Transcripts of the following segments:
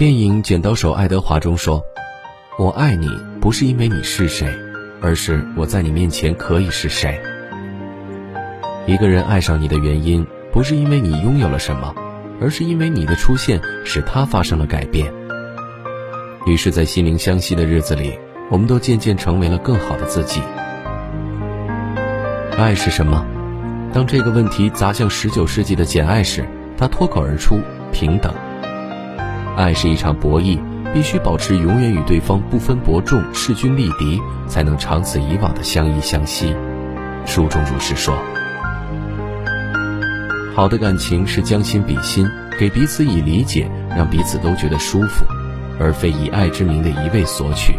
电影《剪刀手爱德华》中说：“我爱你，不是因为你是谁，而是我在你面前可以是谁。”一个人爱上你的原因，不是因为你拥有了什么，而是因为你的出现使他发生了改变。于是，在心灵相惜的日子里，我们都渐渐成为了更好的自己。爱是什么？当这个问题砸向19世纪的简爱时，他脱口而出：“平等。”爱是一场博弈，必须保持永远与对方不分伯仲、势均力敌，才能长此以往的相依相惜。书中如是说。好的感情是将心比心，给彼此以理解，让彼此都觉得舒服，而非以爱之名的一味索取。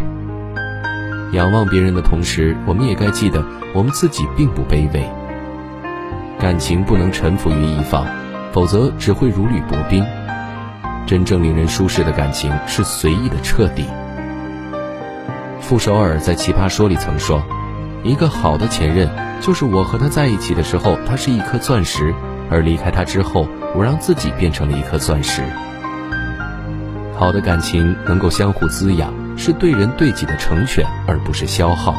仰望别人的同时，我们也该记得，我们自己并不卑微。感情不能臣服于一方，否则只会如履薄冰。真正令人舒适的感情是随意的彻底。傅首尔在《奇葩说》里曾说：“一个好的前任，就是我和他在一起的时候，他是一颗钻石；而离开他之后，我让自己变成了一颗钻石。”好的感情能够相互滋养，是对人对己的成全，而不是消耗。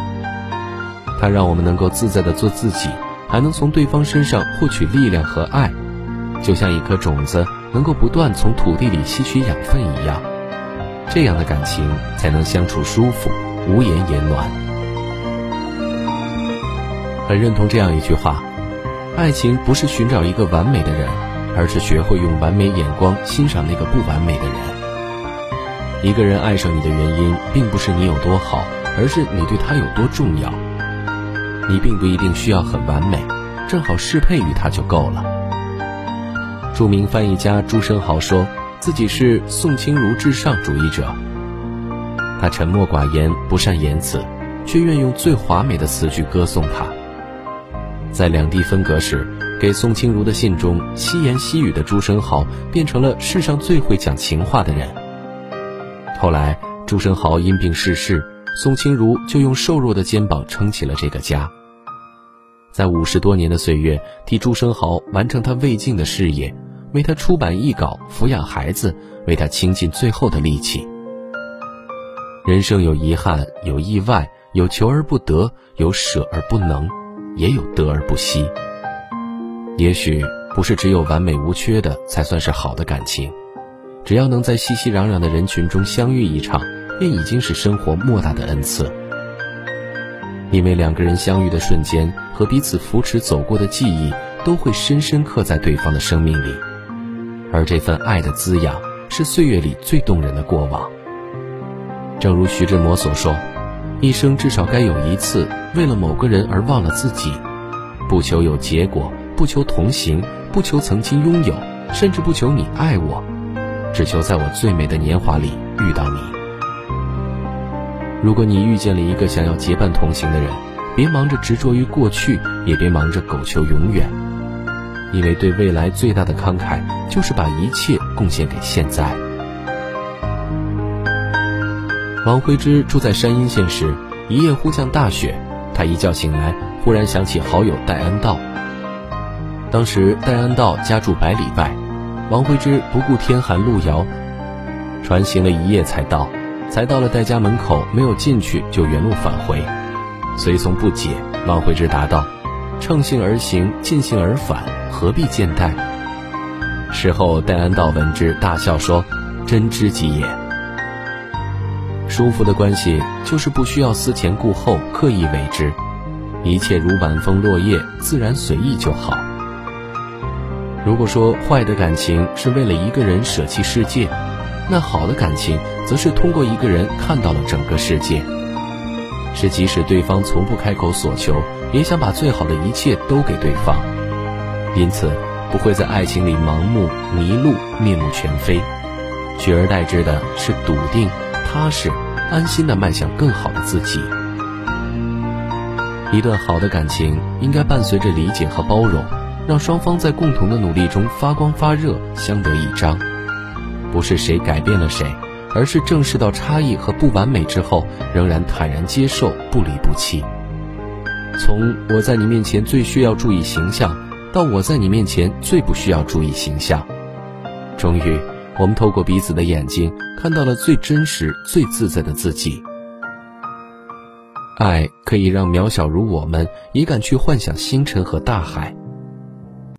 它让我们能够自在的做自己，还能从对方身上获取力量和爱，就像一颗种子。能够不断从土地里吸取养分一样，这样的感情才能相处舒服，无言也暖。很认同这样一句话：爱情不是寻找一个完美的人，而是学会用完美眼光欣赏那个不完美的人。一个人爱上你的原因，并不是你有多好，而是你对他有多重要。你并不一定需要很完美，正好适配于他就够了。著名翻译家朱生豪说自己是宋清如至上主义者。他沉默寡言，不善言辞，却愿用最华美的词句歌颂她。在两地分隔时，给宋清如的信中，细言细语的朱生豪变成了世上最会讲情话的人。后来，朱生豪因病逝世，宋清如就用瘦弱的肩膀撑起了这个家。在五十多年的岁月，替朱生豪完成他未尽的事业。为他出版译稿，抚养孩子，为他倾尽最后的力气。人生有遗憾，有意外，有求而不得，有舍而不能，也有得而不惜。也许不是只有完美无缺的才算是好的感情，只要能在熙熙攘攘的人群中相遇一场，便已经是生活莫大的恩赐。因为两个人相遇的瞬间和彼此扶持走过的记忆，都会深深刻在对方的生命里。而这份爱的滋养，是岁月里最动人的过往。正如徐志摩所说：“一生至少该有一次，为了某个人而忘了自己，不求有结果，不求同行，不求曾经拥有，甚至不求你爱我，只求在我最美的年华里遇到你。”如果你遇见了一个想要结伴同行的人，别忙着执着于过去，也别忙着苟求永远。因为对未来最大的慷慨，就是把一切贡献给现在。王徽之住在山阴县时，一夜忽降大雪，他一觉醒来，忽然想起好友戴安道。当时戴安道家住百里外，王徽之不顾天寒路遥，船行了一夜才到，才到了戴家门口，没有进去就原路返回。随从不解，王徽之答道：“乘兴而行，尽兴而返。”何必见戴？事后戴安道闻之，大笑说：“真知己也。”舒服的关系就是不需要思前顾后，刻意为之，一切如晚风落叶，自然随意就好。如果说坏的感情是为了一个人舍弃世界，那好的感情则是通过一个人看到了整个世界，是即使对方从不开口索求，也想把最好的一切都给对方。因此，不会在爱情里盲目迷路、面目全非，取而代之的是笃定、踏实、安心的迈向更好的自己。一段好的感情应该伴随着理解和包容，让双方在共同的努力中发光发热，相得益彰。不是谁改变了谁，而是正视到差异和不完美之后，仍然坦然接受，不离不弃。从我在你面前最需要注意形象。到我在你面前最不需要注意形象，终于，我们透过彼此的眼睛，看到了最真实、最自在的自己。爱可以让渺小如我们也敢去幻想星辰和大海。